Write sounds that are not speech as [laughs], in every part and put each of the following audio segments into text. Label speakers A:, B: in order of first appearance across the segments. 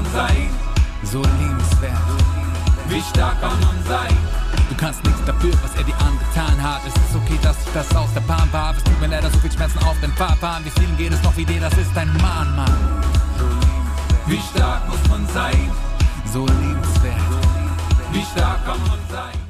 A: man sein? So liebenswert. Wie stark kann man sein? Du kannst nichts dafür, was er dir angetan hat. Es ist okay, dass ich das aus der Bahn war. Es tut mir leider so viel Schmerzen auf den Fahrplan. Wie vielen geht es noch wie dir? Das ist ein Mann. Wie stark muss man sein? So liebenswert. Wie stark kann man sein?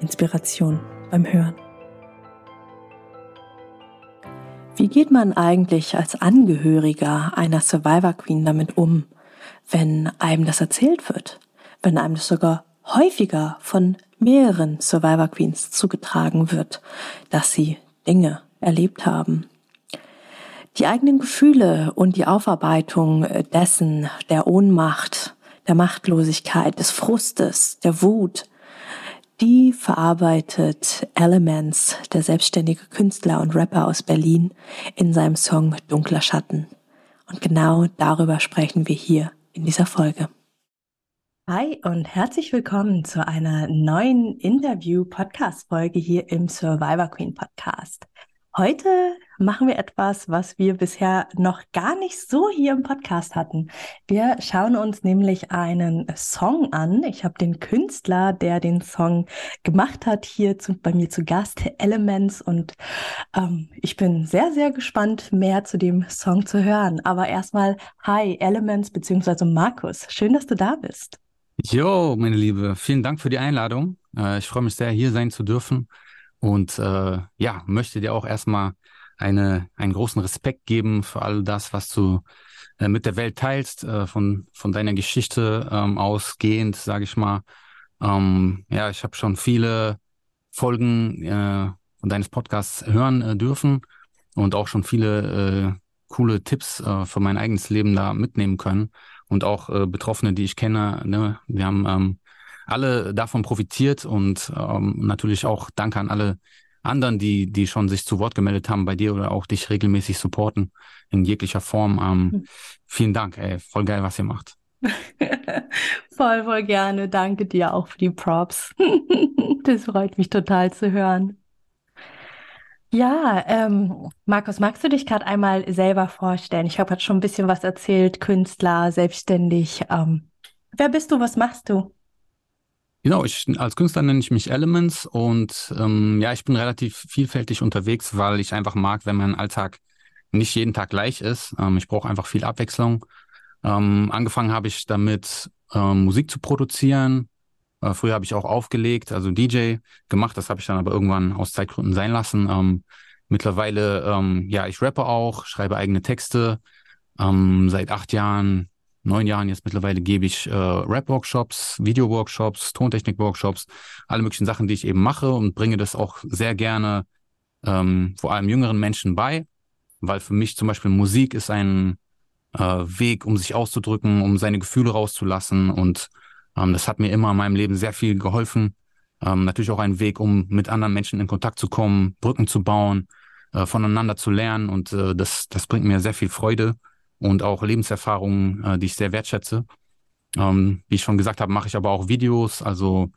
B: Inspiration beim Hören. Wie geht man eigentlich als Angehöriger einer Survivor Queen damit um, wenn einem das erzählt wird? Wenn einem das sogar häufiger von mehreren Survivor Queens zugetragen wird, dass sie Dinge erlebt haben. Die eigenen Gefühle und die Aufarbeitung dessen, der Ohnmacht, der Machtlosigkeit, des Frustes, der Wut, die verarbeitet Elements, der selbstständige Künstler und Rapper aus Berlin, in seinem Song Dunkler Schatten. Und genau darüber sprechen wir hier in dieser Folge. Hi und herzlich willkommen zu einer neuen Interview-Podcast-Folge hier im Survivor Queen Podcast. Heute machen wir etwas, was wir bisher noch gar nicht so hier im Podcast hatten. Wir schauen uns nämlich einen Song an. Ich habe den Künstler, der den Song gemacht hat, hier zu, bei mir zu Gast, Elements. Und ähm, ich bin sehr, sehr gespannt, mehr zu dem Song zu hören. Aber erstmal, hi, Elements beziehungsweise Markus. Schön, dass du da bist.
C: Jo, meine Liebe, vielen Dank für die Einladung. Äh, ich freue mich sehr, hier sein zu dürfen. Und äh, ja, möchte dir auch erstmal eine, einen großen Respekt geben für all das, was du äh, mit der Welt teilst, äh, von, von deiner Geschichte ähm, ausgehend, sage ich mal. Ähm, ja, ich habe schon viele Folgen äh, von deines Podcasts hören äh, dürfen und auch schon viele äh, coole Tipps äh, für mein eigenes Leben da mitnehmen können. Und auch äh, Betroffene, die ich kenne, ne, wir haben ähm, alle davon profitiert und ähm, natürlich auch danke an alle anderen, die, die schon sich zu Wort gemeldet haben bei dir oder auch dich regelmäßig supporten in jeglicher Form. Ähm, mhm. Vielen Dank, ey, voll geil, was ihr macht. [laughs]
B: voll, voll gerne. Danke dir auch für die Props. [laughs] das freut mich total zu hören. Ja, ähm, Markus, magst du dich gerade einmal selber vorstellen? Ich habe gerade schon ein bisschen was erzählt, Künstler, selbstständig. Ähm, wer bist du? Was machst du?
C: Genau, ich als Künstler nenne ich mich Elements und ähm, ja, ich bin relativ vielfältig unterwegs, weil ich einfach mag, wenn mein Alltag nicht jeden Tag gleich ist. Ähm, ich brauche einfach viel Abwechslung. Ähm, angefangen habe ich damit, ähm, Musik zu produzieren. Äh, früher habe ich auch aufgelegt, also DJ gemacht. Das habe ich dann aber irgendwann aus Zeitgründen sein lassen. Ähm, mittlerweile, ähm, ja, ich rappe auch, schreibe eigene Texte. Ähm, seit acht Jahren neun Jahren jetzt mittlerweile gebe ich äh, Rap-Workshops, Video-Workshops, Tontechnik-Workshops, alle möglichen Sachen, die ich eben mache und bringe das auch sehr gerne ähm, vor allem jüngeren Menschen bei, weil für mich zum Beispiel Musik ist ein äh, Weg, um sich auszudrücken, um seine Gefühle rauszulassen und ähm, das hat mir immer in meinem Leben sehr viel geholfen. Ähm, natürlich auch ein Weg, um mit anderen Menschen in Kontakt zu kommen, Brücken zu bauen, äh, voneinander zu lernen und äh, das, das bringt mir sehr viel Freude und auch Lebenserfahrungen, äh, die ich sehr wertschätze. Ähm, wie ich schon gesagt habe, mache ich aber auch Videos. Also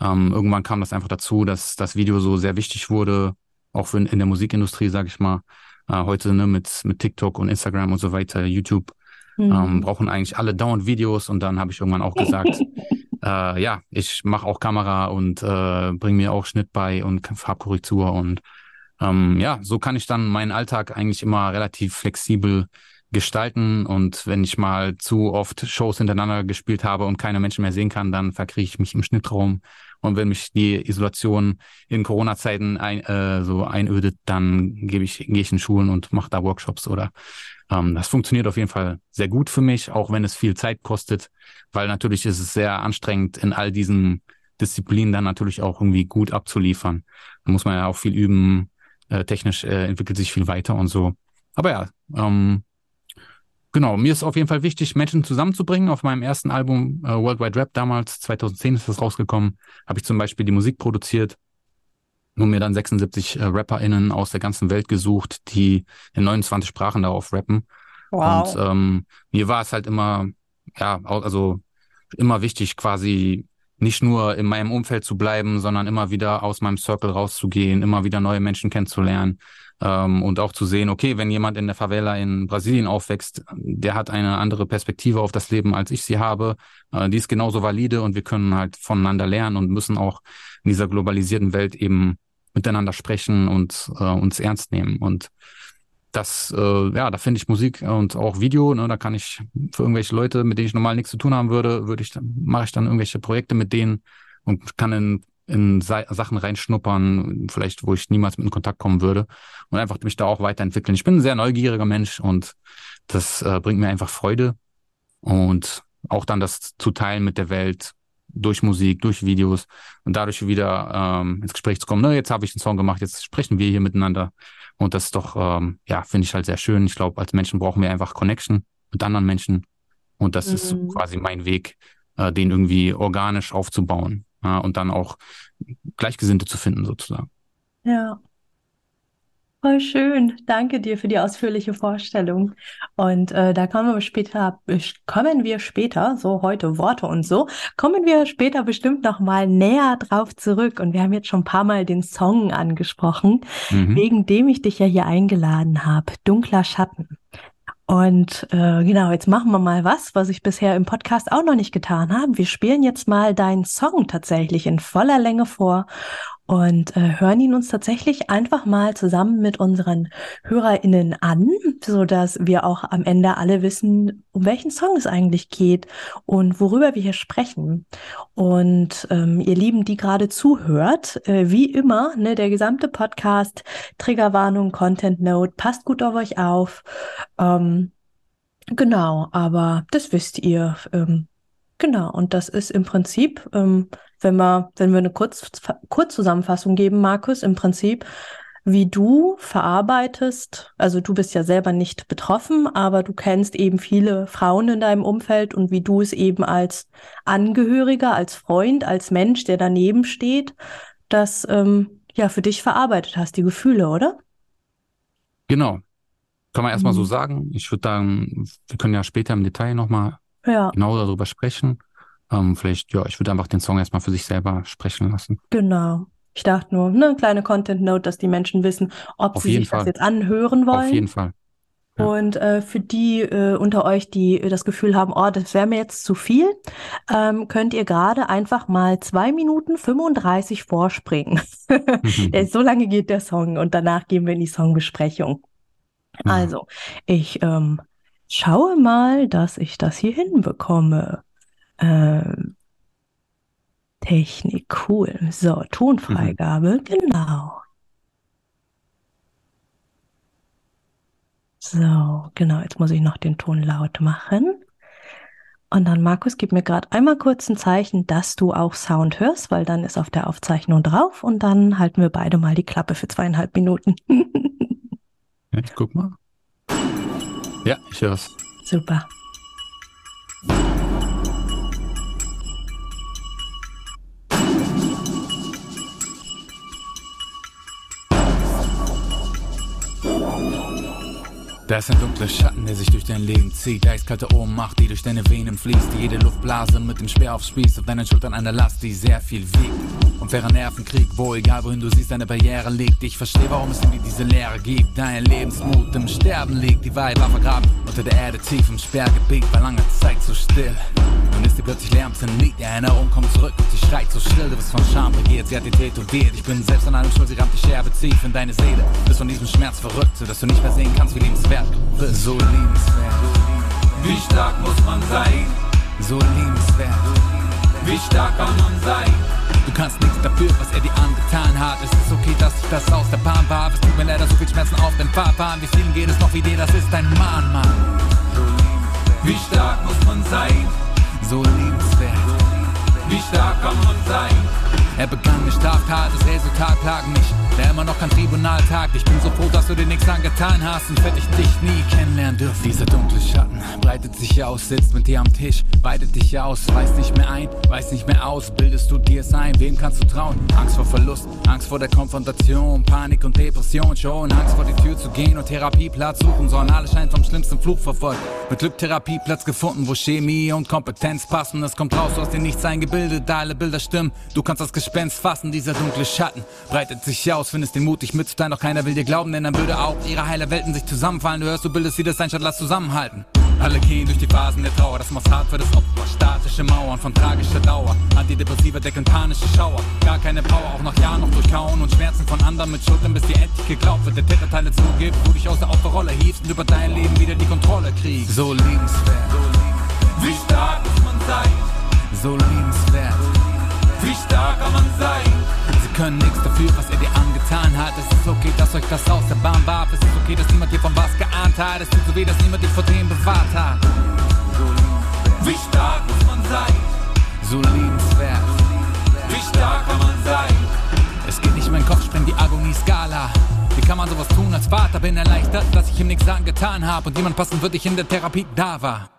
C: ähm, irgendwann kam das einfach dazu, dass das Video so sehr wichtig wurde, auch für in, in der Musikindustrie, sage ich mal. Äh, heute ne, mit, mit TikTok und Instagram und so weiter, YouTube, mhm. ähm, brauchen eigentlich alle dauernd Videos. Und dann habe ich irgendwann auch gesagt, [laughs] äh, ja, ich mache auch Kamera und äh, bringe mir auch Schnitt bei und Farbkorrektur. Und ähm, ja, so kann ich dann meinen Alltag eigentlich immer relativ flexibel gestalten und wenn ich mal zu oft Shows hintereinander gespielt habe und keine Menschen mehr sehen kann, dann verkriege ich mich im Schnittraum und wenn mich die Isolation in Corona-Zeiten ein, äh, so einödet, dann gebe ich, gehe ich in Schulen und mache da Workshops oder ähm, das funktioniert auf jeden Fall sehr gut für mich, auch wenn es viel Zeit kostet, weil natürlich ist es sehr anstrengend in all diesen Disziplinen dann natürlich auch irgendwie gut abzuliefern. Da muss man ja auch viel üben, äh, technisch äh, entwickelt sich viel weiter und so aber ja, ähm, genau, mir ist auf jeden Fall wichtig, Menschen zusammenzubringen. Auf meinem ersten Album äh, Worldwide Rap damals, 2010 ist das rausgekommen, habe ich zum Beispiel die Musik produziert und mir dann 76 äh, RapperInnen aus der ganzen Welt gesucht, die in 29 Sprachen darauf rappen. Wow. Und ähm, mir war es halt immer, ja, also immer wichtig, quasi nicht nur in meinem Umfeld zu bleiben, sondern immer wieder aus meinem Circle rauszugehen, immer wieder neue Menschen kennenzulernen ähm, und auch zu sehen, okay, wenn jemand in der Favela in Brasilien aufwächst, der hat eine andere Perspektive auf das Leben, als ich sie habe. Äh, die ist genauso valide und wir können halt voneinander lernen und müssen auch in dieser globalisierten Welt eben miteinander sprechen und äh, uns ernst nehmen. Und das, äh, ja, da finde ich Musik und auch Video, ne, da kann ich für irgendwelche Leute, mit denen ich normal nichts zu tun haben würde, würde ich mache ich dann irgendwelche Projekte mit denen und kann in, in Sachen reinschnuppern, vielleicht, wo ich niemals mit in Kontakt kommen würde und einfach mich da auch weiterentwickeln. Ich bin ein sehr neugieriger Mensch und das äh, bringt mir einfach Freude und auch dann das zu teilen mit der Welt durch Musik, durch Videos und dadurch wieder ähm, ins Gespräch zu kommen. Ne, jetzt habe ich einen Song gemacht, jetzt sprechen wir hier miteinander und das ist doch, ähm, ja, finde ich halt sehr schön. Ich glaube, als Menschen brauchen wir einfach Connection mit anderen Menschen. Und das mhm. ist quasi mein Weg, äh, den irgendwie organisch aufzubauen ja, und dann auch Gleichgesinnte zu finden, sozusagen.
B: Ja. Voll schön. Danke dir für die ausführliche Vorstellung. Und äh, da kommen wir später, kommen wir später, so heute Worte und so, kommen wir später bestimmt noch mal näher drauf zurück. Und wir haben jetzt schon ein paar Mal den Song angesprochen, mhm. wegen dem ich dich ja hier eingeladen habe. Dunkler Schatten. Und äh, genau, jetzt machen wir mal was, was ich bisher im Podcast auch noch nicht getan habe. Wir spielen jetzt mal deinen Song tatsächlich in voller Länge vor und äh, hören ihn uns tatsächlich einfach mal zusammen mit unseren HörerInnen an, so dass wir auch am Ende alle wissen, um welchen Song es eigentlich geht und worüber wir hier sprechen. Und ähm, ihr Lieben, die gerade zuhört, äh, wie immer, ne, der gesamte Podcast, Triggerwarnung, Content Note, passt gut auf euch auf. Ähm, genau, aber das wisst ihr. Ähm, genau, und das ist im Prinzip ähm, wenn wir, wenn wir eine Kurz, Kurzzusammenfassung geben, Markus, im Prinzip, wie du verarbeitest, also du bist ja selber nicht betroffen, aber du kennst eben viele Frauen in deinem Umfeld und wie du es eben als Angehöriger, als Freund, als Mensch, der daneben steht, das ähm, ja für dich verarbeitet hast, die Gefühle, oder?
C: Genau. Kann man erstmal mhm. so sagen. Ich würde sagen, wir können ja später im Detail nochmal ja. genau darüber sprechen. Ähm, vielleicht, ja, ich würde einfach den Song erstmal für sich selber sprechen lassen.
B: Genau. Ich dachte nur, eine kleine Content Note, dass die Menschen wissen, ob Auf sie sich Fall. das jetzt anhören wollen.
C: Auf jeden Fall.
B: Ja. Und äh, für die äh, unter euch, die das Gefühl haben, oh, das wäre mir jetzt zu viel, ähm, könnt ihr gerade einfach mal zwei Minuten 35 vorspringen. [laughs] so lange geht der Song und danach gehen wir in die Songbesprechung. Ja. Also, ich ähm, schaue mal, dass ich das hier hinbekomme. Ähm, Technik, cool. So, Tonfreigabe, mhm. genau. So, genau, jetzt muss ich noch den Ton laut machen. Und dann, Markus, gib mir gerade einmal kurz ein Zeichen, dass du auch Sound hörst, weil dann ist auf der Aufzeichnung drauf und dann halten wir beide mal die Klappe für zweieinhalb Minuten. [laughs]
C: ich guck mal. Ja, ich höre es.
B: Super.
A: Da ist ein dunkler Schatten, der sich durch dein Leben zieht. Eiskalte Ohnmacht, die durch deine Venen fließt. Jede Luftblase mit dem Speer aufs Spieß. Auf deinen Schultern eine Last, die sehr viel wiegt. Und fairer Nervenkrieg, wo egal wohin du siehst, eine Barriere liegt. Ich verstehe, warum es in dir diese Leere gibt. Dein Lebensmut im Sterben liegt. Die Wahrheit war vergraben unter der Erde tief im Sperrgebiet. War lange Zeit so still. Plötzlich Lärm zerniet. Die Erinnerung kommt zurück und sie schreit so still. Du bist von Scham regiert, sie hat dir tätowiert. Ich bin selbst an allem schuld, sie rammt die Scherbe tief in deine Seele. Bist von diesem Schmerz verrückt, sodass du nicht mehr sehen kannst, wie lebenswert wert, so liebenswert. Wie stark muss man sein? So liebenswert. Wie stark kann man sein? Du kannst nichts dafür, was er dir angetan hat. Es ist okay, dass ich das aus der Bahn war. Es tut mir leider so viel Schmerzen auf den Fahrplan. Wie vielen geht es noch wie dir? Das ist ein Mann, Mann. So liebenswert. Wie stark muss man sein? So liebenswert. Wie stark kann man sein? Er begann eine Straftat, das Resultat lag mich. Der immer noch kein Tribunal tagt. Ich bin so froh, dass du dir nichts angetan hast, sonst hätte ich dich nie kennenlernen dürfen. Dieser dunkle Schatten breitet sich aus, sitzt mit dir am Tisch, weitet dich aus, weiß nicht mehr ein, weiß nicht mehr aus, bildest du dir es ein, wem kannst du trauen? Angst vor Verlust, Angst vor der Konfrontation, Panik und Depression schon, Angst vor die Tür zu gehen und Therapieplatz suchen sollen, alles scheint vom schlimmsten Fluch verfolgt. Mit Glück Therapieplatz gefunden, wo Chemie und Kompetenz passen, es kommt raus, du hast dir nichts eingebildet, alle Bilder stimmen, du kannst das Gespenst fassen, dieser dunkle Schatten breitet sich aus, findest den mutig mitzuteilen, doch keiner will dir glauben, denn dann würde auch ihre heile Welten sich zusammenfallen, du hörst, du bildest sie das ein, statt lass zusammenhalten. Alle gehen durch die Phasen der Trauer, das macht hart für das Opfer. Statische Mauern von tragischer Dauer. Antidepressive decken panische Schauer. Gar keine Power, auch nach Jahren noch durchkauen und Schmerzen von anderen mit Schultern, bis dir endlich geglaubt wird. Der Täter Teile zugibt, du dich aus der Opferrolle hiefst und über dein Leben wieder die Kontrolle kriegst. So liebenswert. Wie stark muss man sein? So liebenswert. Wie stark kann man sein? Können nichts dafür, was er dir angetan hat. Es ist okay, dass euch das aus der Bahn warf. Es ist okay, dass niemand dir von was geahnt hat. Es tut so weh, dass niemand dich vor dem bewahrt hat. Wie stark muss man sein? So liebenswert. Wie stark kann man sein? Es geht nicht, mein Kopf sprengt die Agonie-Skala. Wie kann man sowas tun als Vater? Bin erleichtert, dass ich ihm nichts angetan habe und jemand passend für dich in der Therapie da war.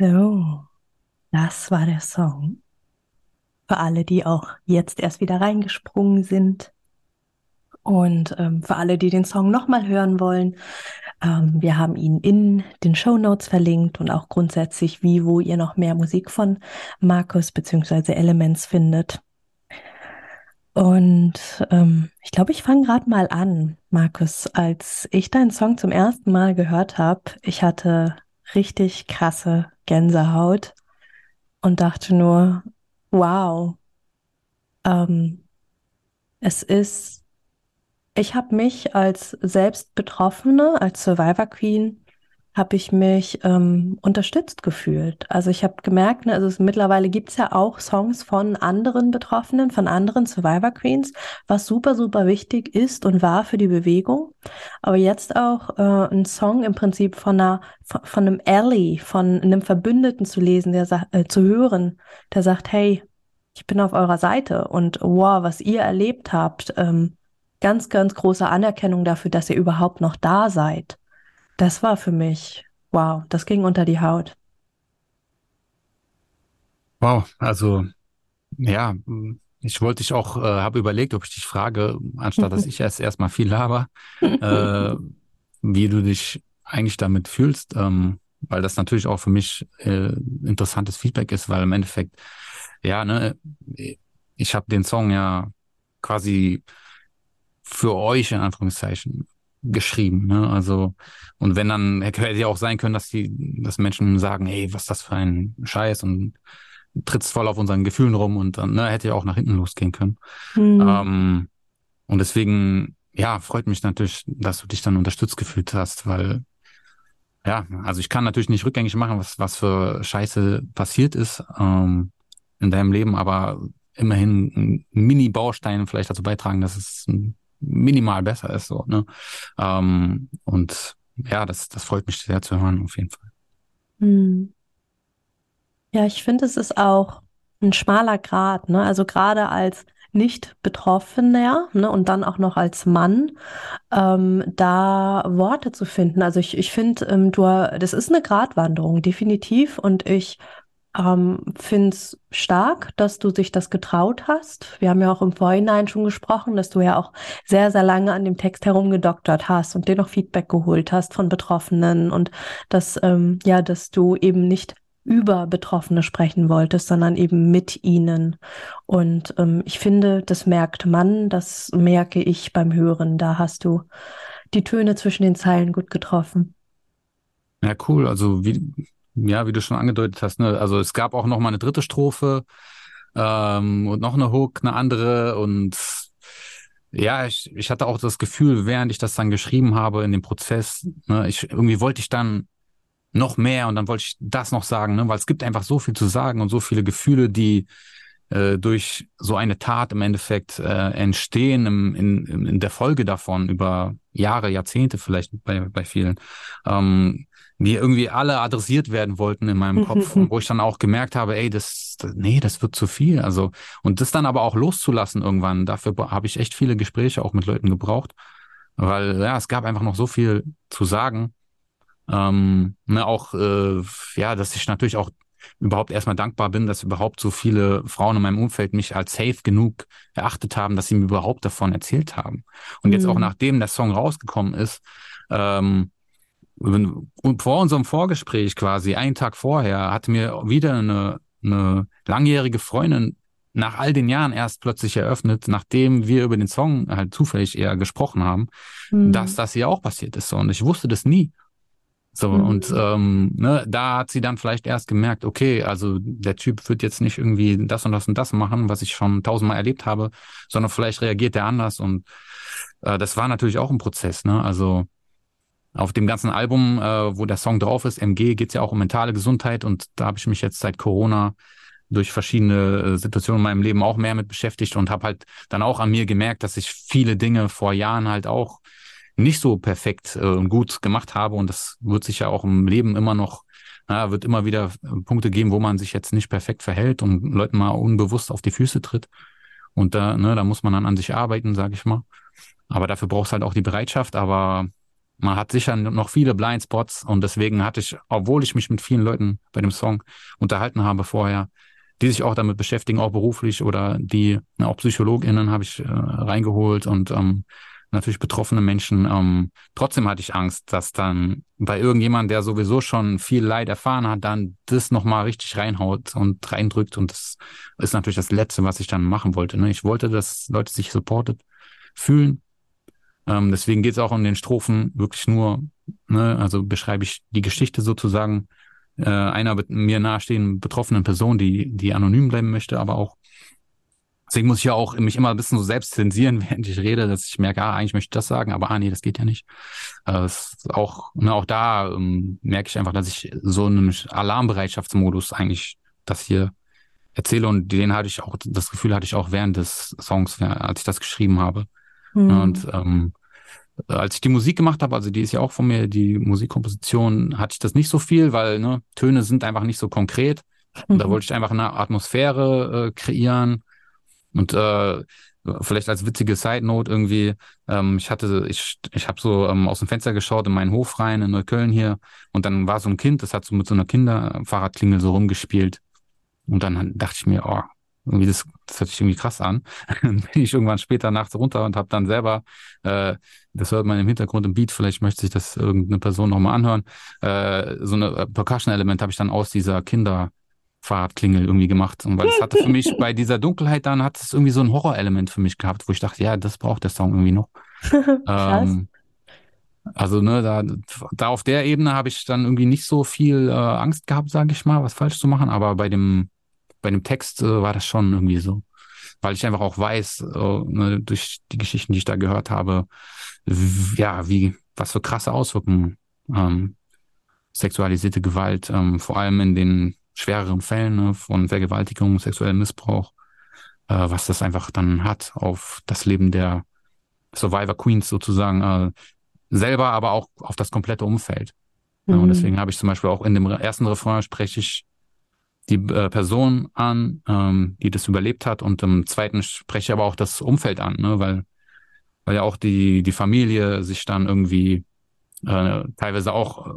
B: So, das war der Song. Für alle, die auch jetzt erst wieder reingesprungen sind. Und ähm, für alle, die den Song nochmal hören wollen, ähm, wir haben ihn in den Show Notes verlinkt und auch grundsätzlich, wie, wo ihr noch mehr Musik von Markus bzw. Elements findet. Und ähm, ich glaube, ich fange gerade mal an, Markus. Als ich deinen Song zum ersten Mal gehört habe, ich hatte richtig krasse Gänsehaut und dachte nur, wow, ähm, es ist, ich habe mich als selbst Betroffene, als Survivor Queen, habe ich mich ähm, unterstützt gefühlt. Also ich habe gemerkt, ne, also es, mittlerweile gibt's ja auch Songs von anderen Betroffenen, von anderen Survivor Queens, was super, super wichtig ist und war für die Bewegung. Aber jetzt auch äh, ein Song im Prinzip von einer, von, von einem Ally, von einem Verbündeten zu lesen, der äh, zu hören, der sagt, hey, ich bin auf eurer Seite und wow, was ihr erlebt habt, ähm, ganz, ganz große Anerkennung dafür, dass ihr überhaupt noch da seid. Das war für mich, wow, das ging unter die Haut.
C: Wow, also ja, ich wollte dich auch, äh, habe überlegt, ob ich dich frage, anstatt dass ich erst erstmal viel laber, äh, [laughs] wie du dich eigentlich damit fühlst, ähm, weil das natürlich auch für mich äh, interessantes Feedback ist, weil im Endeffekt, ja, ne, ich habe den Song ja quasi für euch in Anführungszeichen geschrieben. Ne? Also, und wenn dann, hätte ja auch sein können, dass die, dass Menschen sagen, hey, was ist das für ein Scheiß und trittst voll auf unseren Gefühlen rum und dann ne, hätte ja auch nach hinten losgehen können. Mhm. Ähm, und deswegen, ja, freut mich natürlich, dass du dich dann unterstützt gefühlt hast, weil ja, also ich kann natürlich nicht rückgängig machen, was, was für Scheiße passiert ist ähm, in deinem Leben, aber immerhin ein Mini-Baustein vielleicht dazu beitragen, dass es ein minimal besser ist. So, ne? Ähm, und ja, das, das freut mich sehr zu hören, auf jeden Fall. Hm.
B: Ja, ich finde, es ist auch ein schmaler Grad, ne? Also gerade als nicht-Betroffener ne, und dann auch noch als Mann, ähm, da Worte zu finden. Also ich, ich finde, ähm, du, das ist eine Gratwanderung, definitiv. Und ich ähm, Finde es stark, dass du sich das getraut hast. Wir haben ja auch im Vorhinein schon gesprochen, dass du ja auch sehr, sehr lange an dem Text herumgedoktert hast und dir noch Feedback geholt hast von Betroffenen und dass, ähm, ja, dass du eben nicht über Betroffene sprechen wolltest, sondern eben mit ihnen. Und ähm, ich finde, das merkt man, das merke ich beim Hören. Da hast du die Töne zwischen den Zeilen gut getroffen.
C: Ja, cool. Also wie, ja, wie du schon angedeutet hast, ne? Also es gab auch noch mal eine dritte Strophe ähm, und noch eine Hook, eine andere und ja, ich, ich hatte auch das Gefühl, während ich das dann geschrieben habe in dem Prozess, ne, ich irgendwie wollte ich dann noch mehr und dann wollte ich das noch sagen, ne, weil es gibt einfach so viel zu sagen und so viele Gefühle, die äh, durch so eine Tat im Endeffekt äh, entstehen im, in, in der Folge davon über Jahre, Jahrzehnte vielleicht bei, bei vielen. Ähm, die irgendwie alle adressiert werden wollten in meinem Kopf, [laughs] wo ich dann auch gemerkt habe, ey, das, nee, das wird zu viel. Also, und das dann aber auch loszulassen irgendwann, dafür habe ich echt viele Gespräche auch mit Leuten gebraucht, weil ja, es gab einfach noch so viel zu sagen. Ähm, ne, auch, äh, ja, dass ich natürlich auch überhaupt erstmal dankbar bin, dass überhaupt so viele Frauen in meinem Umfeld mich als safe genug erachtet haben, dass sie mir überhaupt davon erzählt haben. Und mhm. jetzt auch mhm. nachdem der Song rausgekommen ist, ähm, vor unserem Vorgespräch quasi, einen Tag vorher, hat mir wieder eine, eine langjährige Freundin nach all den Jahren erst plötzlich eröffnet, nachdem wir über den Song halt zufällig eher gesprochen haben, mhm. dass das hier auch passiert ist. Und ich wusste das nie. So, mhm. und ähm, ne, da hat sie dann vielleicht erst gemerkt, okay, also der Typ wird jetzt nicht irgendwie das und das und das machen, was ich schon tausendmal erlebt habe, sondern vielleicht reagiert er anders. Und äh, das war natürlich auch ein Prozess, ne? Also auf dem ganzen Album, äh, wo der Song drauf ist, MG, geht's ja auch um mentale Gesundheit und da habe ich mich jetzt seit Corona durch verschiedene äh, Situationen in meinem Leben auch mehr mit beschäftigt und habe halt dann auch an mir gemerkt, dass ich viele Dinge vor Jahren halt auch nicht so perfekt äh, gut gemacht habe und das wird sich ja auch im Leben immer noch, na, wird immer wieder äh, Punkte geben, wo man sich jetzt nicht perfekt verhält und Leuten mal unbewusst auf die Füße tritt und da, ne, da muss man dann an sich arbeiten, sage ich mal. Aber dafür brauchst halt auch die Bereitschaft, aber man hat sicher noch viele Blindspots und deswegen hatte ich, obwohl ich mich mit vielen Leuten bei dem Song unterhalten habe vorher, die sich auch damit beschäftigen, auch beruflich oder die, auch PsychologInnen habe ich äh, reingeholt und ähm, natürlich betroffene Menschen. Ähm, trotzdem hatte ich Angst, dass dann bei irgendjemand, der sowieso schon viel Leid erfahren hat, dann das nochmal richtig reinhaut und reindrückt. Und das ist natürlich das Letzte, was ich dann machen wollte. Ne? Ich wollte, dass Leute sich supported fühlen ähm, deswegen geht es auch in den Strophen wirklich nur, ne, also beschreibe ich die Geschichte sozusagen äh, einer mir nahestehenden betroffenen Person, die, die anonym bleiben möchte, aber auch Deswegen muss ich ja auch mich immer ein bisschen so selbst zensieren, [laughs] während ich rede, dass ich merke, ah, eigentlich möchte ich das sagen, aber ah, nee, das geht ja nicht. Äh, auch, ne, auch da ähm, merke ich einfach, dass ich so einen Alarmbereitschaftsmodus eigentlich das hier erzähle und den hatte ich auch, das Gefühl hatte ich auch während des Songs, als ich das geschrieben habe. Mhm. Und ähm, als ich die Musik gemacht habe, also die ist ja auch von mir, die Musikkomposition, hatte ich das nicht so viel, weil ne, Töne sind einfach nicht so konkret. Und da mhm. wollte ich einfach eine Atmosphäre äh, kreieren. Und äh, vielleicht als witzige Side Note irgendwie, ähm, ich hatte, ich, ich habe so ähm, aus dem Fenster geschaut in meinen Hof rein in Neukölln hier und dann war so ein Kind, das hat so mit so einer Kinderfahrradklingel so rumgespielt. Und dann dachte ich mir, oh, irgendwie das, das hört sich irgendwie krass an. [laughs] dann bin ich irgendwann später nachts runter und habe dann selber, äh, das hört man im Hintergrund im Beat, vielleicht möchte sich das irgendeine Person nochmal anhören, äh, so eine äh, Percussion-Element habe ich dann aus dieser Kinderfahrradklingel irgendwie gemacht. Und weil es hatte für mich [laughs] bei dieser Dunkelheit dann hat es irgendwie so ein Horrorelement für mich gehabt, wo ich dachte, ja, das braucht der Song irgendwie noch. [laughs] ähm, also ne, da, da auf der Ebene habe ich dann irgendwie nicht so viel äh, Angst gehabt, sage ich mal, was falsch zu machen. Aber bei dem bei dem Text äh, war das schon irgendwie so. Weil ich einfach auch weiß, äh, ne, durch die Geschichten, die ich da gehört habe, ja, wie, was für krasse Auswirkungen ähm, sexualisierte Gewalt, ähm, vor allem in den schwereren Fällen ne, von Vergewaltigung, sexuellem Missbrauch, äh, was das einfach dann hat auf das Leben der Survivor Queens sozusagen, äh, selber, aber auch auf das komplette Umfeld. Mhm. Und deswegen habe ich zum Beispiel auch in dem ersten Refrain spreche ich die äh, Person an, ähm, die das überlebt hat und im zweiten spreche ich aber auch das Umfeld an, ne? weil, weil ja auch die, die Familie sich dann irgendwie äh, teilweise auch äh,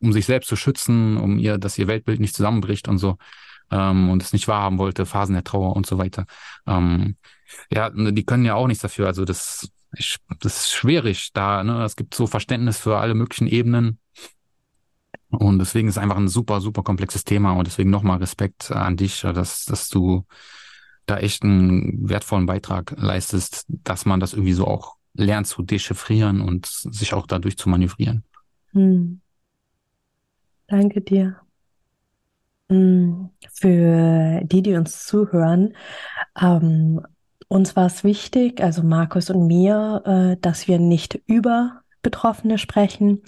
C: um sich selbst zu schützen, um ihr, dass ihr Weltbild nicht zusammenbricht und so ähm, und es nicht wahrhaben wollte, Phasen der Trauer und so weiter. Ähm, ja, ne, die können ja auch nichts dafür. Also das, ich, das ist schwierig da. Ne? Es gibt so Verständnis für alle möglichen Ebenen und deswegen ist einfach ein super, super komplexes Thema und deswegen nochmal Respekt an dich, dass, dass du da echt einen wertvollen Beitrag leistest, dass man das irgendwie so auch lernt zu dechiffrieren und sich auch dadurch zu manövrieren. Hm.
B: Danke dir. Hm. Für die, die uns zuhören, ähm, uns war es wichtig, also Markus und mir, äh, dass wir nicht über Betroffene sprechen.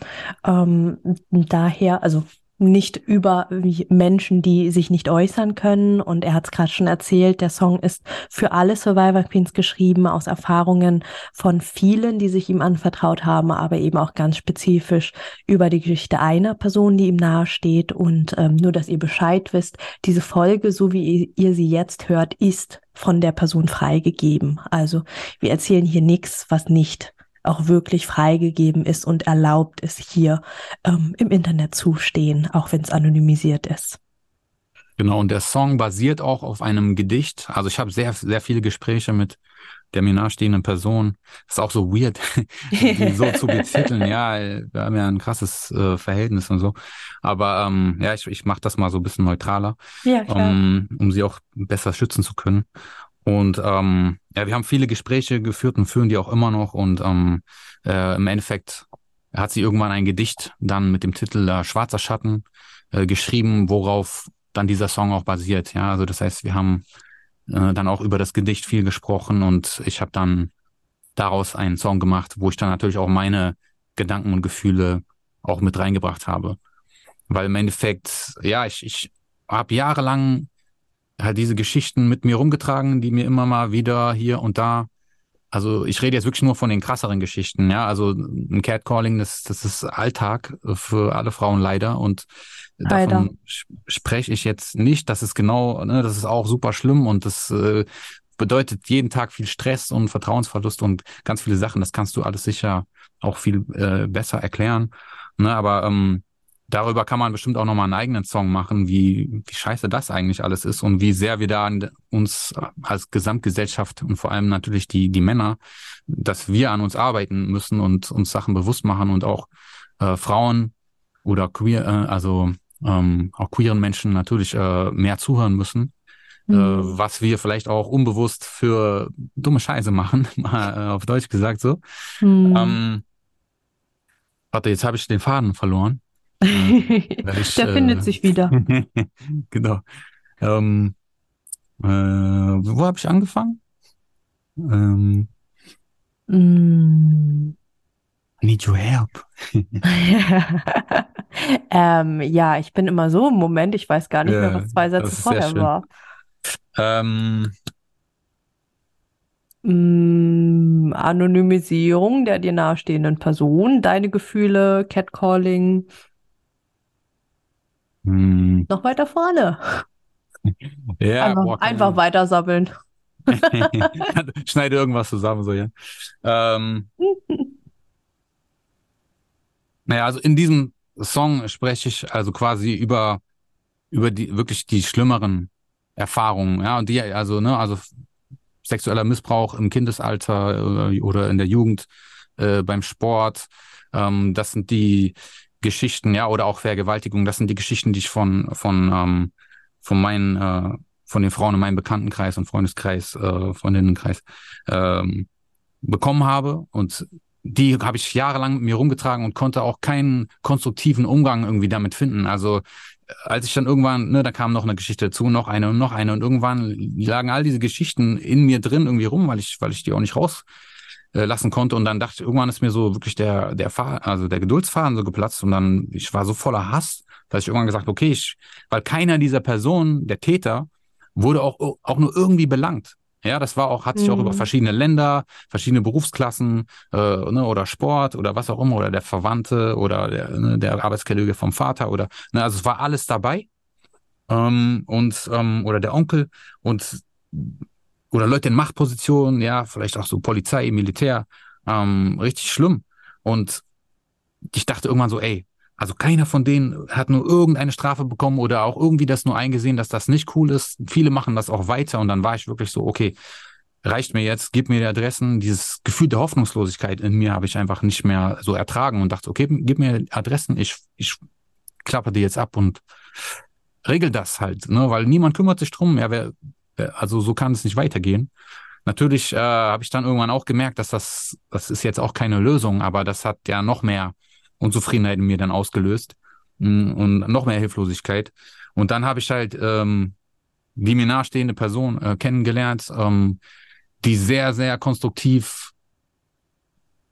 B: Ähm, daher, also nicht über Menschen, die sich nicht äußern können. Und er hat es gerade schon erzählt, der Song ist für alle Survivor Queens geschrieben, aus Erfahrungen von vielen, die sich ihm anvertraut haben, aber eben auch ganz spezifisch über die Geschichte einer Person, die ihm nahesteht. Und ähm, nur, dass ihr Bescheid wisst, diese Folge, so wie ihr sie jetzt hört, ist von der Person freigegeben. Also wir erzählen hier nichts, was nicht auch wirklich freigegeben ist und erlaubt ist, hier ähm, im Internet zu stehen, auch wenn es anonymisiert ist.
C: Genau, und der Song basiert auch auf einem Gedicht. Also ich habe sehr, sehr viele Gespräche mit der mir nahestehenden Person. ist auch so weird, [laughs] die so zu betiteln. [laughs] Ja, wir haben ja ein krasses äh, Verhältnis und so. Aber ähm, ja, ich, ich mache das mal so ein bisschen neutraler, ja, um, um sie auch besser schützen zu können. Und ähm, ja, wir haben viele Gespräche geführt und führen die auch immer noch. Und ähm, äh, im Endeffekt hat sie irgendwann ein Gedicht dann mit dem Titel äh, Schwarzer Schatten äh, geschrieben, worauf dann dieser Song auch basiert. Ja, also das heißt, wir haben äh, dann auch über das Gedicht viel gesprochen und ich habe dann daraus einen Song gemacht, wo ich dann natürlich auch meine Gedanken und Gefühle auch mit reingebracht habe. Weil im Endeffekt, ja, ich, ich habe jahrelang halt diese Geschichten mit mir rumgetragen, die mir immer mal wieder hier und da. Also ich rede jetzt wirklich nur von den krasseren Geschichten, ja. Also ein Catcalling, das, das ist Alltag für alle Frauen leider. Und leider. davon spreche ich jetzt nicht. Das ist genau, ne, das ist auch super schlimm und das äh, bedeutet jeden Tag viel Stress und Vertrauensverlust und ganz viele Sachen. Das kannst du alles sicher auch viel äh, besser erklären. Ne, aber ähm, darüber kann man bestimmt auch nochmal einen eigenen Song machen, wie, wie scheiße das eigentlich alles ist und wie sehr wir da uns als Gesamtgesellschaft und vor allem natürlich die, die Männer, dass wir an uns arbeiten müssen und uns Sachen bewusst machen und auch äh, Frauen oder queer, äh, also ähm, auch queeren Menschen natürlich äh, mehr zuhören müssen. Äh, mhm. Was wir vielleicht auch unbewusst für dumme Scheiße machen, [laughs] mal äh, auf Deutsch gesagt so. Mhm. Ähm, warte, jetzt habe ich den Faden verloren. [laughs]
B: Ich, Der äh, findet sich wieder. [laughs]
C: genau. Ähm, äh, wo habe ich angefangen? Ähm, mm. Need your help. [laughs]
B: ähm, ja, ich bin immer so im Moment, ich weiß gar nicht ja, mehr, was zwei Sätze vorher war. Ähm, mm, Anonymisierung der dir nahestehenden Person, deine Gefühle, Catcalling, hm. Noch weiter vorne. Ja, einfach, boah, einfach weiter sabbeln. [laughs]
C: Schneide irgendwas zusammen, so, ja. Ähm, [laughs] naja, also in diesem Song spreche ich also quasi über, über die, wirklich die schlimmeren Erfahrungen, ja, und die, also, ne, also sexueller Missbrauch im Kindesalter oder, oder in der Jugend, äh, beim Sport, ähm, das sind die, Geschichten, ja, oder auch Vergewaltigung. Das sind die Geschichten, die ich von, von, ähm, von meinen, äh, von den Frauen in meinem Bekanntenkreis und Freundeskreis, äh, Freundinnenkreis ähm, bekommen habe. Und die habe ich jahrelang mit mir rumgetragen und konnte auch keinen konstruktiven Umgang irgendwie damit finden. Also als ich dann irgendwann, ne, da kam noch eine Geschichte dazu, noch eine und noch eine und irgendwann lagen all diese Geschichten in mir drin irgendwie rum, weil ich, weil ich die auch nicht raus äh, lassen konnte. Und dann dachte ich, irgendwann ist mir so wirklich der, der Fahr also der Geduldsfaden so geplatzt und dann, ich war so voller Hass, dass ich irgendwann gesagt, okay, ich, weil keiner dieser Personen, der Täter, wurde auch, auch nur irgendwie belangt. Ja, das war auch, hat sich mhm. auch über mhm. verschiedene Länder, verschiedene Berufsklassen äh, ne, oder Sport oder was auch immer oder der Verwandte oder der, ne, der Arbeitskollege vom Vater oder ne, also es war alles dabei ähm, und ähm, oder der Onkel und oder Leute in Machtpositionen, ja, vielleicht auch so Polizei, Militär, ähm, richtig schlimm. Und ich dachte irgendwann so, ey, also keiner von denen hat nur irgendeine Strafe bekommen oder auch irgendwie das nur eingesehen, dass das nicht cool ist. Viele machen das auch weiter und dann war ich wirklich so, okay, reicht mir jetzt, gib mir die Adressen. Dieses Gefühl der Hoffnungslosigkeit in mir habe ich einfach nicht mehr so ertragen und dachte, okay, gib mir Adressen, ich, ich klappe die jetzt ab und regel das halt, ne, weil niemand kümmert sich drum. Ja, wer, also so kann es nicht weitergehen. Natürlich äh, habe ich dann irgendwann auch gemerkt, dass das, das ist jetzt auch keine Lösung, aber das hat ja noch mehr Unzufriedenheit in mir dann ausgelöst mm, und noch mehr Hilflosigkeit. Und dann habe ich halt ähm, die mir nahestehende Person äh, kennengelernt, ähm, die sehr, sehr konstruktiv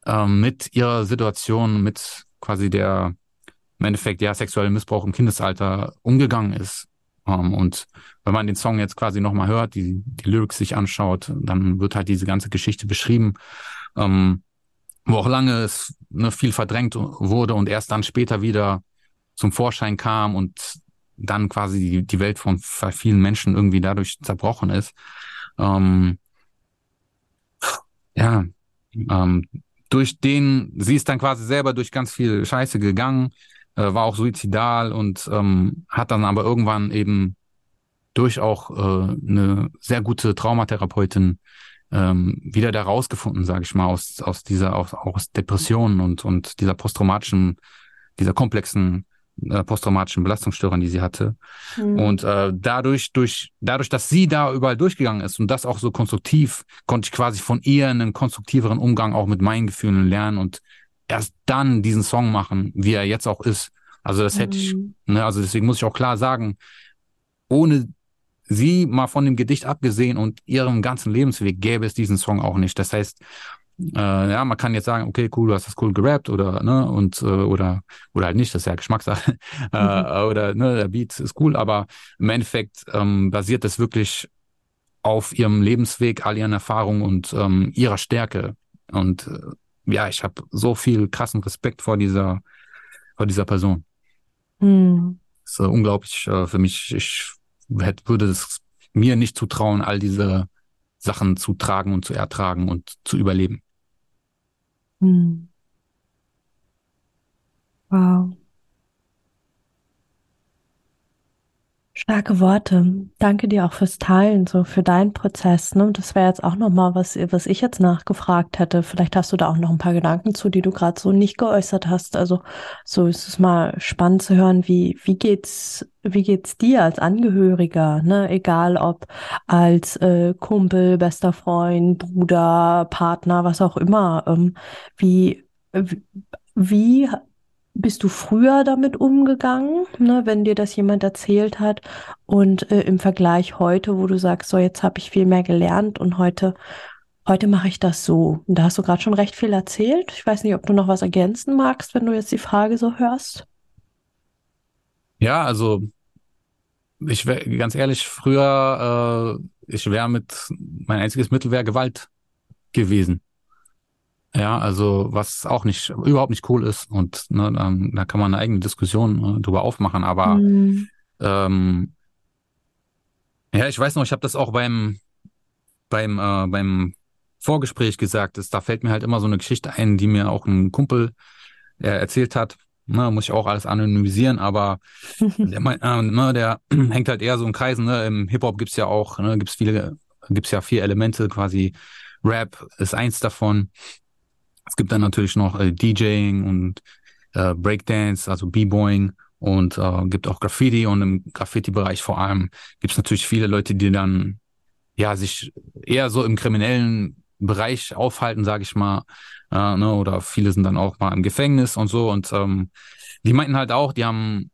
C: ähm, mit ihrer Situation, mit quasi der im Endeffekt ja sexuellen Missbrauch im Kindesalter umgegangen ist. Um, ähm, und wenn man den Song jetzt quasi nochmal hört, die, die Lyrics sich anschaut, dann wird halt diese ganze Geschichte beschrieben, ähm, wo auch lange es ne, viel verdrängt wurde und erst dann später wieder zum Vorschein kam und dann quasi die, die Welt von vielen Menschen irgendwie dadurch zerbrochen ist. Ähm, ja, durch den, sie ist dann quasi selber durch ganz viel Scheiße gegangen, äh, war auch suizidal und ähm, hat dann aber irgendwann eben durch auch äh, eine sehr gute Traumatherapeutin ähm, wieder da rausgefunden, sage ich mal, aus, aus dieser, aus, aus Depressionen und, und dieser posttraumatischen, dieser komplexen äh, posttraumatischen Belastungsstörern, die sie hatte. Mhm. Und äh, dadurch, durch, dadurch, dass sie da überall durchgegangen ist und das auch so konstruktiv, konnte ich quasi von ihr einen konstruktiveren Umgang auch mit meinen Gefühlen lernen und erst dann diesen Song machen, wie er jetzt auch ist. Also das hätte ich, mhm. ne, also deswegen muss ich auch klar sagen, ohne sie mal von dem Gedicht abgesehen und ihrem ganzen Lebensweg gäbe es diesen Song auch nicht. Das heißt, äh, ja, man kann jetzt sagen, okay, cool, du hast das cool gerappt oder ne und äh, oder oder halt nicht, das ist ja Geschmackssache [laughs] äh, mhm. oder ne, der Beat ist cool, aber im Endeffekt ähm, basiert das wirklich auf ihrem Lebensweg, all ihren Erfahrungen und ähm, ihrer Stärke und äh, ja, ich habe so viel krassen Respekt vor dieser vor dieser Person. Mhm. Das ist äh, unglaublich äh, für mich. Ich hätte, würde es mir nicht zutrauen, all diese Sachen zu tragen und zu ertragen und zu überleben. Hm.
B: Wow. Starke Worte. Danke dir auch fürs Teilen, so für deinen Prozess. Ne? Das wäre jetzt auch nochmal was, was ich jetzt nachgefragt hätte. Vielleicht hast du da auch noch ein paar Gedanken zu, die du gerade so nicht geäußert hast. Also so ist es mal spannend zu hören, wie, wie geht's, wie geht's dir als Angehöriger, ne? Egal ob als äh, Kumpel, bester Freund, Bruder, Partner, was auch immer. Ähm, wie, wie bist du früher damit umgegangen, ne, wenn dir das jemand erzählt hat? Und äh, im Vergleich heute, wo du sagst, so jetzt habe ich viel mehr gelernt und heute, heute mache ich das so. Und da hast du gerade schon recht viel erzählt. Ich weiß nicht, ob du noch was ergänzen magst, wenn du jetzt die Frage so hörst.
C: Ja, also ich wäre ganz ehrlich, früher, äh, ich wäre mit, mein einziges Mittel wäre Gewalt gewesen. Ja, also was auch nicht, überhaupt nicht cool ist und ne, dann, da kann man eine eigene Diskussion äh, drüber aufmachen, aber mhm. ähm, ja, ich weiß noch, ich habe das auch beim beim äh, beim Vorgespräch gesagt, ist, da fällt mir halt immer so eine Geschichte ein, die mir auch ein Kumpel äh, erzählt hat. Ne, muss ich auch alles anonymisieren, aber [laughs] der, äh, ne, der [clears throat] hängt halt eher so in Kreisen. Ne? Im Hip Hop gibt's ja auch, ne, gibt's viele, gibt's ja vier Elemente quasi. Rap ist eins davon. Es gibt dann natürlich noch äh, DJing und äh, Breakdance, also B-Boying und äh, gibt auch Graffiti und im Graffiti-Bereich vor allem gibt es natürlich viele Leute, die dann ja sich eher so im kriminellen Bereich aufhalten, sage ich mal, äh, ne, oder viele sind dann auch mal im Gefängnis und so und ähm, die meinten halt auch, die haben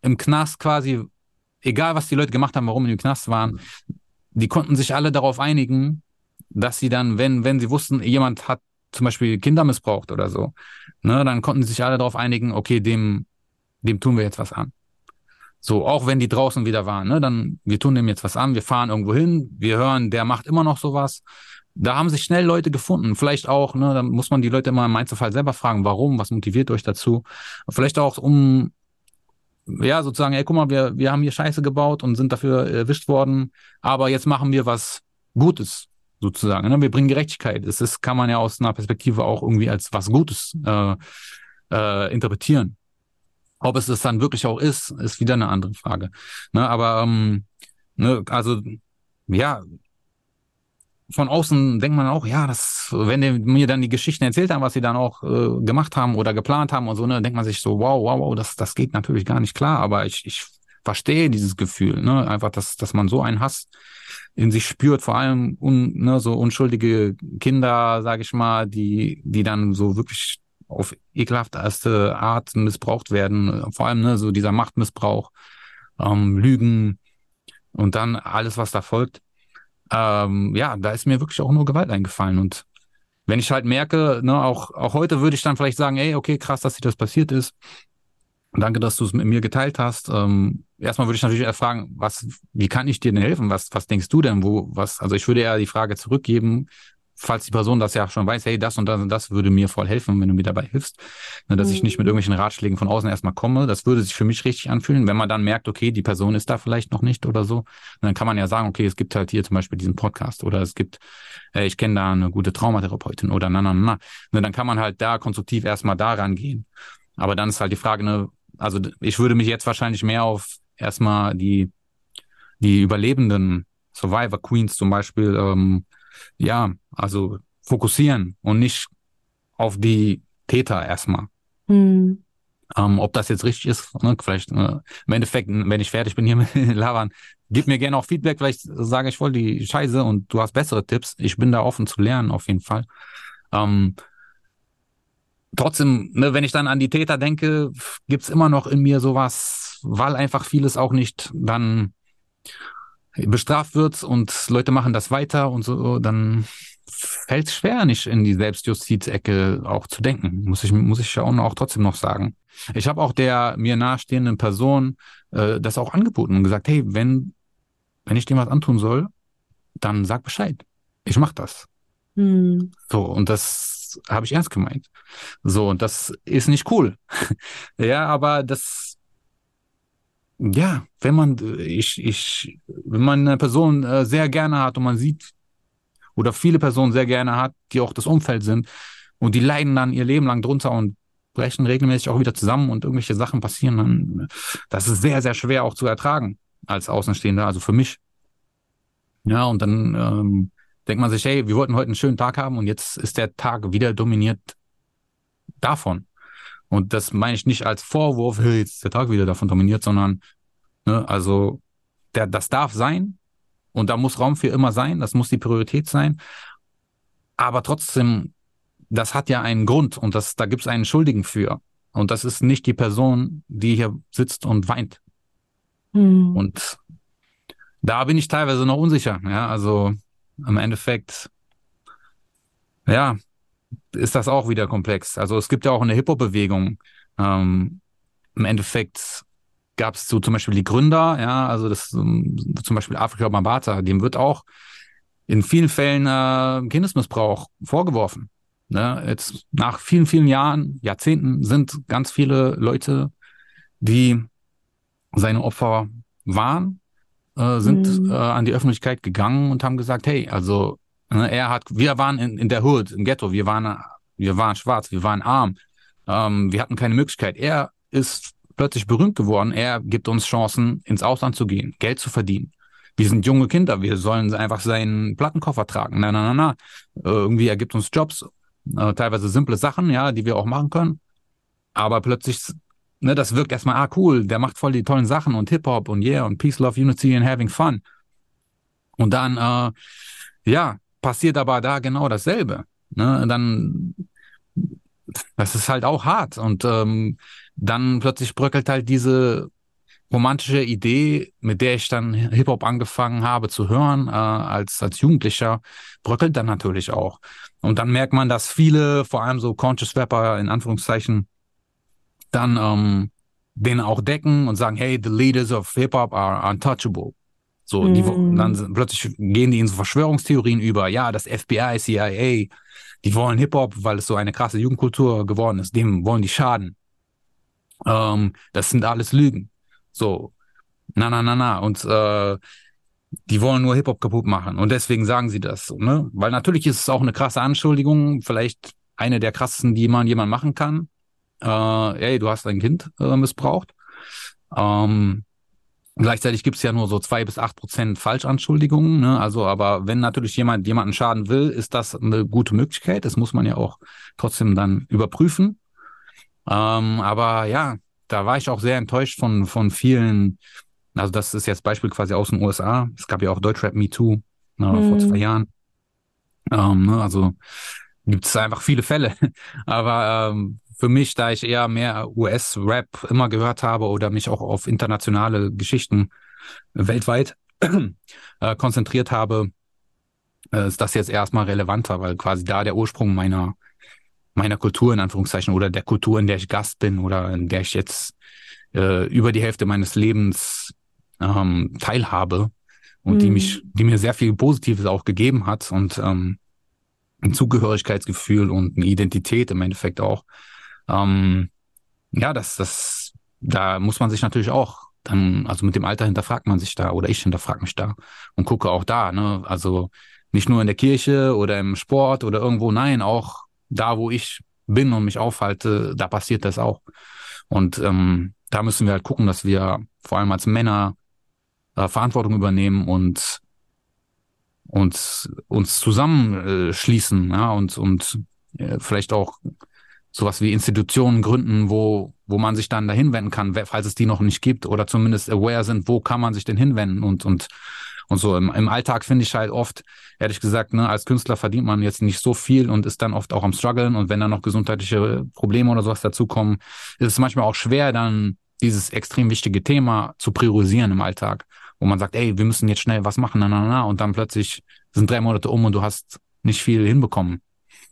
C: im Knast quasi, egal was die Leute gemacht haben, warum die im Knast waren, die konnten sich alle darauf einigen, dass sie dann, wenn, wenn sie wussten, jemand hat zum Beispiel Kinder missbraucht oder so, ne, dann konnten sich alle darauf einigen, okay, dem, dem tun wir jetzt was an. So, auch wenn die draußen wieder waren, ne, dann, wir tun dem jetzt was an, wir fahren irgendwo hin, wir hören, der macht immer noch sowas. Da haben sich schnell Leute gefunden. Vielleicht auch, ne, da muss man die Leute immer im Einzelfall selber fragen, warum, was motiviert euch dazu. Vielleicht auch, um, ja, sozusagen, ey, guck mal, wir, wir haben hier Scheiße gebaut und sind dafür erwischt worden, aber jetzt machen wir was Gutes sozusagen. Ne? Wir bringen Gerechtigkeit. Das ist, kann man ja aus einer Perspektive auch irgendwie als was Gutes äh, äh, interpretieren. Ob es das dann wirklich auch ist, ist wieder eine andere Frage. Ne? Aber ähm, ne, also ja, von außen denkt man auch, ja, das, wenn die mir dann die Geschichten erzählt haben, was sie dann auch äh, gemacht haben oder geplant haben und so, ne, denkt man sich so, wow, wow, wow, das, das geht natürlich gar nicht klar, aber ich, ich verstehe dieses Gefühl, ne, einfach, dass, dass man so einen Hass in sich spürt, vor allem un, ne, so unschuldige Kinder, sage ich mal, die, die dann so wirklich auf ekelhafteste Art missbraucht werden, vor allem ne, so dieser Machtmissbrauch, ähm, Lügen und dann alles, was da folgt. Ähm, ja, da ist mir wirklich auch nur Gewalt eingefallen und wenn ich halt merke, ne, auch, auch heute würde ich dann vielleicht sagen, ey, okay, krass, dass dir das passiert ist. Danke, dass du es mit mir geteilt hast. Ähm, erstmal würde ich natürlich fragen, was, wie kann ich dir denn helfen? Was, was denkst du denn? Wo, was, also ich würde eher die Frage zurückgeben, falls die Person das ja schon weiß, hey, das und das und das würde mir voll helfen, wenn du mir dabei hilfst, ne, dass mhm. ich nicht mit mhm. irgendwelchen Ratschlägen von außen erstmal komme. Das würde sich für mich richtig anfühlen, wenn man dann merkt, okay, die Person ist da vielleicht noch nicht oder so. Dann kann man ja sagen, okay, es gibt halt hier zum Beispiel diesen Podcast oder es gibt, äh, ich kenne da eine gute Traumatherapeutin oder na, na, na. Ne, dann kann man halt da konstruktiv erstmal da rangehen. Aber dann ist halt die Frage, ne, also ich würde mich jetzt wahrscheinlich mehr auf erstmal die, die überlebenden Survivor Queens zum Beispiel, ähm, ja, also fokussieren und nicht auf die Täter erstmal. Hm. Ähm, ob das jetzt richtig ist, ne, vielleicht äh, im Endeffekt, wenn ich fertig bin hier mit [laughs] Lavan, gib mir gerne auch Feedback, vielleicht sage ich voll die Scheiße und du hast bessere Tipps. Ich bin da offen zu lernen, auf jeden Fall. Ähm, trotzdem, ne, wenn ich dann an die Täter denke, gibt's immer noch in mir sowas, weil einfach vieles auch nicht dann bestraft wird und Leute machen das weiter und so, dann fällt es schwer, nicht in die Selbstjustizecke auch zu denken, muss ich, muss ich ja auch trotzdem noch sagen. Ich habe auch der mir nahestehenden Person äh, das auch angeboten und gesagt, hey, wenn, wenn ich dem was antun soll, dann sag Bescheid. Ich mach das. Hm. So, und das habe ich ernst gemeint. So, und das ist nicht cool. [laughs] ja, aber das ja, wenn man, ich, ich, wenn man eine Person äh, sehr gerne hat und man sieht, oder viele Personen sehr gerne hat, die auch das Umfeld sind, und die leiden dann ihr Leben lang drunter und brechen regelmäßig auch wieder zusammen und irgendwelche Sachen passieren, dann, das ist sehr, sehr schwer auch zu ertragen als Außenstehender, also für mich. Ja, und dann ähm, denkt man sich, hey, wir wollten heute einen schönen Tag haben und jetzt ist der Tag wieder dominiert davon. Und das meine ich nicht als Vorwurf, hey, jetzt ist der Tag wieder davon dominiert, sondern, ne, also, der, das darf sein. Und da muss Raum für immer sein. Das muss die Priorität sein. Aber trotzdem, das hat ja einen Grund und das, da gibt es einen Schuldigen für. Und das ist nicht die Person, die hier sitzt und weint. Mhm. Und da bin ich teilweise noch unsicher. Ja, also im Endeffekt, ja, ist das auch wieder komplex. Also es gibt ja auch eine Hip-Hop-Bewegung. Ähm, Im Endeffekt gab es so zum Beispiel die Gründer, ja, also das um, zum Beispiel Afrika Mabata, dem wird auch in vielen Fällen äh, Kindesmissbrauch vorgeworfen. Ne? Jetzt nach vielen, vielen Jahren, Jahrzehnten sind ganz viele Leute, die seine Opfer waren, äh, sind mhm. äh, an die Öffentlichkeit gegangen und haben gesagt, hey, also er hat, wir waren in, in der Hood, im Ghetto, wir waren, wir waren schwarz, wir waren arm, ähm, wir hatten keine Möglichkeit. Er ist plötzlich berühmt geworden. Er gibt uns Chancen, ins Ausland zu gehen, Geld zu verdienen. Wir sind junge Kinder, wir sollen einfach seinen Plattenkoffer tragen. Na, na, na, na. Irgendwie, er gibt uns Jobs, äh, teilweise simple Sachen, ja, die wir auch machen können. Aber plötzlich, ne, das wirkt erstmal, ah, cool, der macht voll die tollen Sachen und Hip-Hop und yeah und Peace, Love, Unity and Having Fun. Und dann, äh, ja, passiert aber da genau dasselbe. Ne? Dann, das ist halt auch hart. Und ähm, dann plötzlich bröckelt halt diese romantische Idee, mit der ich dann Hip-Hop angefangen habe zu hören, äh, als, als Jugendlicher, bröckelt dann natürlich auch. Und dann merkt man, dass viele, vor allem so Conscious Rapper in Anführungszeichen, dann ähm, den auch decken und sagen, hey, the leaders of Hip-Hop are untouchable. So, mhm. die, dann plötzlich gehen die in so Verschwörungstheorien über. Ja, das FBI, CIA, die wollen Hip-Hop, weil es so eine krasse Jugendkultur geworden ist. Dem wollen die schaden. Ähm, das sind alles Lügen. So, na, na, na, na. Und äh, die wollen nur Hip-Hop kaputt machen. Und deswegen sagen sie das. Ne? Weil natürlich ist es auch eine krasse Anschuldigung, vielleicht eine der krassesten, die man jemand machen kann. Äh, ey, du hast ein Kind äh, missbraucht. Ähm, Gleichzeitig gibt es ja nur so zwei bis acht Prozent Falschanschuldigungen. Ne? Also, aber wenn natürlich jemand jemanden schaden will, ist das eine gute Möglichkeit. Das muss man ja auch trotzdem dann überprüfen. Ähm, aber ja, da war ich auch sehr enttäuscht von von vielen. Also das ist jetzt Beispiel quasi aus den USA. Es gab ja auch Deutschrap Me Too ne, mhm. vor zwei Jahren. Ähm, ne, also gibt es einfach viele Fälle. [laughs] Aber ähm, für mich, da ich eher mehr US-Rap immer gehört habe oder mich auch auf internationale Geschichten weltweit [clears throat] äh, konzentriert habe, äh, ist das jetzt erstmal relevanter, weil quasi da der Ursprung meiner meiner Kultur in Anführungszeichen oder der Kultur, in der ich Gast bin oder in der ich jetzt äh, über die Hälfte meines Lebens ähm, teilhabe und mhm. die mich, die mir sehr viel Positives auch gegeben hat und ähm, ein Zugehörigkeitsgefühl und eine Identität im Endeffekt auch. Ähm, ja, das, das, da muss man sich natürlich auch dann, also mit dem Alter hinterfragt man sich da oder ich hinterfrage mich da und gucke auch da, ne, also nicht nur in der Kirche oder im Sport oder irgendwo, nein, auch da, wo ich bin und mich aufhalte, da passiert das auch. Und ähm, da müssen wir halt gucken, dass wir vor allem als Männer äh, Verantwortung übernehmen und und uns zusammenschließen, äh, ja, und und äh, vielleicht auch sowas wie Institutionen gründen, wo wo man sich dann dahin wenden kann, falls es die noch nicht gibt oder zumindest aware sind, wo kann man sich denn hinwenden und und und so im, im Alltag finde ich halt oft, ehrlich gesagt, ne, als Künstler verdient man jetzt nicht so viel und ist dann oft auch am struggeln. Und wenn dann noch gesundheitliche Probleme oder sowas dazukommen, ist es manchmal auch schwer, dann dieses extrem wichtige Thema zu priorisieren im Alltag, wo man sagt, ey, wir müssen jetzt schnell was machen, na, na, na, und dann plötzlich sind drei Monate um und du hast nicht viel hinbekommen.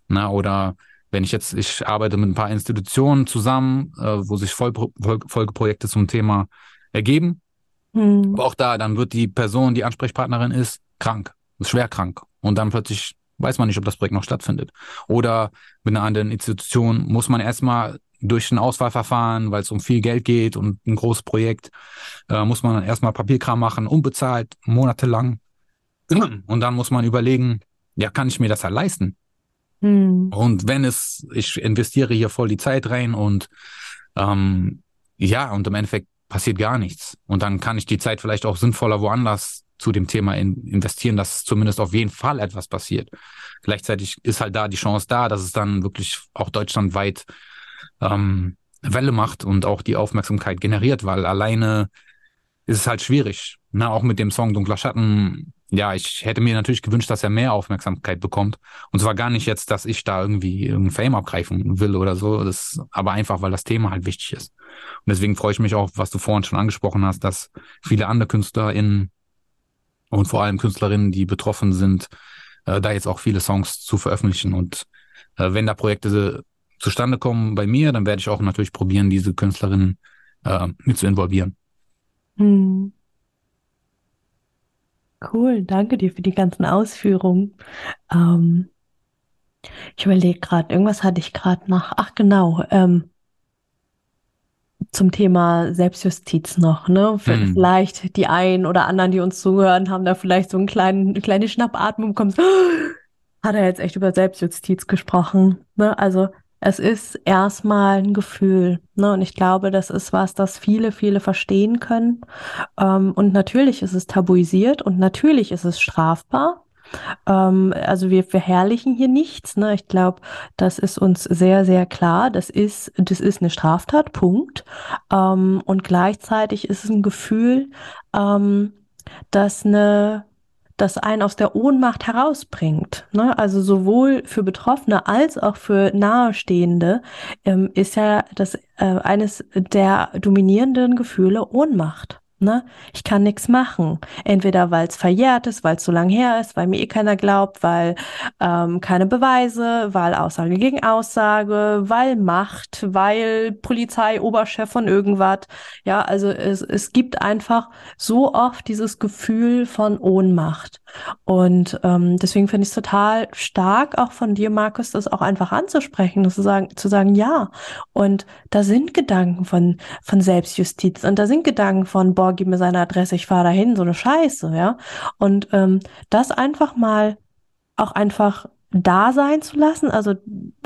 C: Na, oder wenn ich jetzt, ich arbeite mit ein paar Institutionen zusammen, äh, wo sich Folgeprojekte zum Thema ergeben hm. Aber auch da, dann wird die Person, die Ansprechpartnerin ist, krank, ist schwer krank. Und dann plötzlich weiß man nicht, ob das Projekt noch stattfindet. Oder mit einer anderen Institution muss man erstmal durch ein Auswahlverfahren, weil es um viel Geld geht und ein großes Projekt, äh, muss man dann erstmal Papierkram machen, unbezahlt, monatelang. Und dann muss man überlegen, ja, kann ich mir das halt leisten? Hm. Und wenn es, ich investiere hier voll die Zeit rein und ähm, ja, und im Endeffekt passiert gar nichts. Und dann kann ich die Zeit vielleicht auch sinnvoller woanders zu dem Thema in, investieren, dass zumindest auf jeden Fall etwas passiert. Gleichzeitig ist halt da die Chance da, dass es dann wirklich auch deutschlandweit ähm, Welle macht und auch die Aufmerksamkeit generiert, weil alleine ist es halt schwierig. Na, ne? auch mit dem Song Dunkler Schatten ja, ich hätte mir natürlich gewünscht, dass er mehr Aufmerksamkeit bekommt. Und zwar gar nicht jetzt, dass ich da irgendwie irgendein Fame abgreifen will oder so, das, aber einfach, weil das Thema halt wichtig ist. Und deswegen freue ich mich auch, was du vorhin schon angesprochen hast, dass viele andere KünstlerInnen und vor allem Künstlerinnen, die betroffen sind, äh, da jetzt auch viele Songs zu veröffentlichen. Und äh, wenn da Projekte zustande kommen bei mir, dann werde ich auch natürlich probieren, diese Künstlerinnen äh, mit zu involvieren. Hm.
B: Cool, danke dir für die ganzen Ausführungen. Ähm, ich überlege gerade, irgendwas hatte ich gerade noch. Ach genau, ähm, zum Thema Selbstjustiz noch, ne? Hm. Vielleicht die einen oder anderen, die uns zuhören, haben da vielleicht so einen kleinen, eine kleine Schnappatmung bekommen. [gasps] Hat er jetzt echt über Selbstjustiz gesprochen? Ne? Also es ist erstmal ein Gefühl. Ne? Und ich glaube, das ist was, das viele, viele verstehen können. Ähm, und natürlich ist es tabuisiert und natürlich ist es strafbar. Ähm, also wir verherrlichen hier nichts. Ne? Ich glaube, das ist uns sehr, sehr klar. Das ist, das ist eine Straftat, Punkt. Ähm, und gleichzeitig ist es ein Gefühl, ähm, dass eine das einen aus der Ohnmacht herausbringt. Ne? Also sowohl für Betroffene als auch für Nahestehende ähm, ist ja das äh, eines der dominierenden Gefühle Ohnmacht. Ne? Ich kann nichts machen. Entweder weil es verjährt ist, weil es so lang her ist, weil mir eh keiner glaubt, weil ähm, keine Beweise, weil Aussage gegen Aussage, weil Macht, weil Polizei, Oberchef von irgendwas. Ja, also es, es gibt einfach so oft dieses Gefühl von Ohnmacht. Und ähm, deswegen finde ich es total stark, auch von dir, Markus, das auch einfach anzusprechen, das zu sagen, zu sagen, ja. Und da sind Gedanken von, von Selbstjustiz und da sind Gedanken von, boah, gib mir seine Adresse, ich fahre dahin, so eine Scheiße, ja. Und ähm, das einfach mal auch einfach da sein zu lassen. Also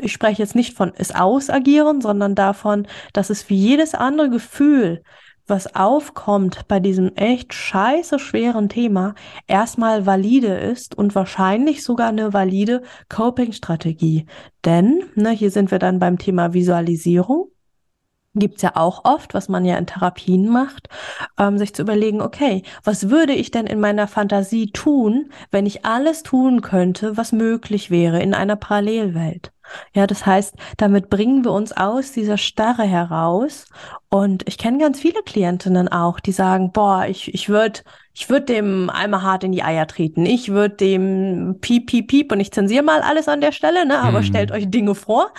B: ich spreche jetzt nicht von es ausagieren, sondern davon, dass es wie jedes andere Gefühl was aufkommt bei diesem echt scheiße schweren Thema, erstmal valide ist und wahrscheinlich sogar eine valide Coping-Strategie. Denn, ne, hier sind wir dann beim Thema Visualisierung. Gibt's ja auch oft, was man ja in Therapien macht, ähm, sich zu überlegen, okay, was würde ich denn in meiner Fantasie tun, wenn ich alles tun könnte, was möglich wäre in einer Parallelwelt? Ja, das heißt, damit bringen wir uns aus dieser Starre heraus. Und ich kenne ganz viele Klientinnen auch, die sagen, boah, ich, ich würde ich würd dem einmal hart in die Eier treten. Ich würde dem piep, piep, piep und ich zensiere mal alles an der Stelle, ne? Aber hm. stellt euch Dinge vor.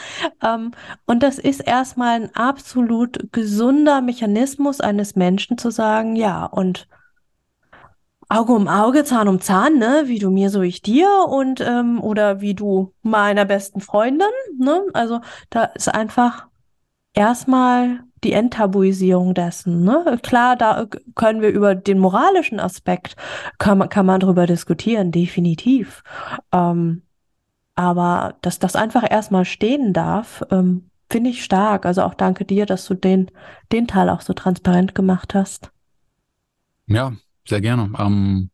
B: Ähm, und das ist erstmal ein absolut gesunder Mechanismus eines Menschen zu sagen, ja, und Auge um Auge, Zahn um Zahn, ne? Wie du mir, so ich dir und ähm, oder wie du meiner besten Freundin, ne? Also da ist einfach erstmal die Enttabuisierung dessen, ne? Klar, da können wir über den moralischen Aspekt kann man kann man drüber diskutieren, definitiv. Ähm, aber dass das einfach erstmal stehen darf, ähm, finde ich stark. Also auch danke dir, dass du den den Teil auch so transparent gemacht hast.
C: Ja, sehr gerne. Ähm,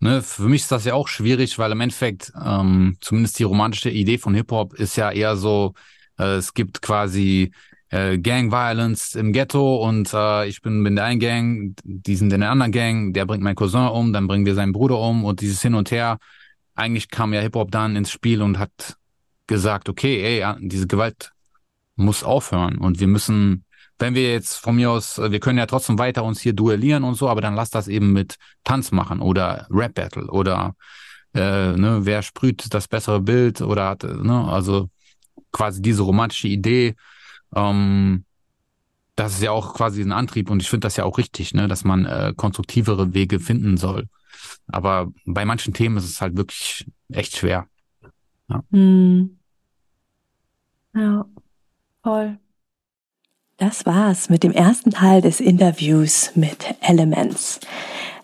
C: ne, für mich ist das ja auch schwierig, weil im Endeffekt ähm, zumindest die romantische Idee von Hip-Hop ist ja eher so, äh, es gibt quasi äh, Gang Violence im Ghetto und äh, ich bin in der einen Gang, die sind in der anderen Gang, der bringt meinen Cousin um, dann bringen wir seinen Bruder um und dieses Hin und Her. Eigentlich kam ja Hip-Hop dann ins Spiel und hat gesagt, okay, ey, diese Gewalt muss aufhören und wir müssen wenn wir jetzt von mir aus, äh, wir können ja trotzdem weiter uns hier duellieren und so, aber dann lass das eben mit Tanz machen oder Rap Battle oder äh, ne, wer sprüht das bessere Bild oder hat, ne, also quasi diese romantische Idee, ähm, das ist ja auch quasi ein Antrieb und ich finde das ja auch richtig, ne, dass man äh, konstruktivere Wege finden soll. Aber bei manchen Themen ist es halt wirklich echt schwer.
B: Ja. Hm. Ja, voll. Das war's mit dem ersten Teil des Interviews mit Elements.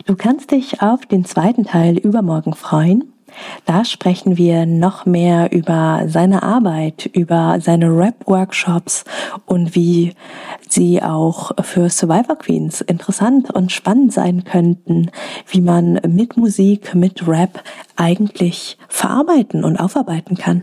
B: Du kannst dich auf den zweiten Teil übermorgen freuen. Da sprechen wir noch mehr über seine Arbeit, über seine Rap-Workshops und wie sie auch für Survivor Queens interessant und spannend sein könnten, wie man mit Musik, mit Rap eigentlich verarbeiten und aufarbeiten kann.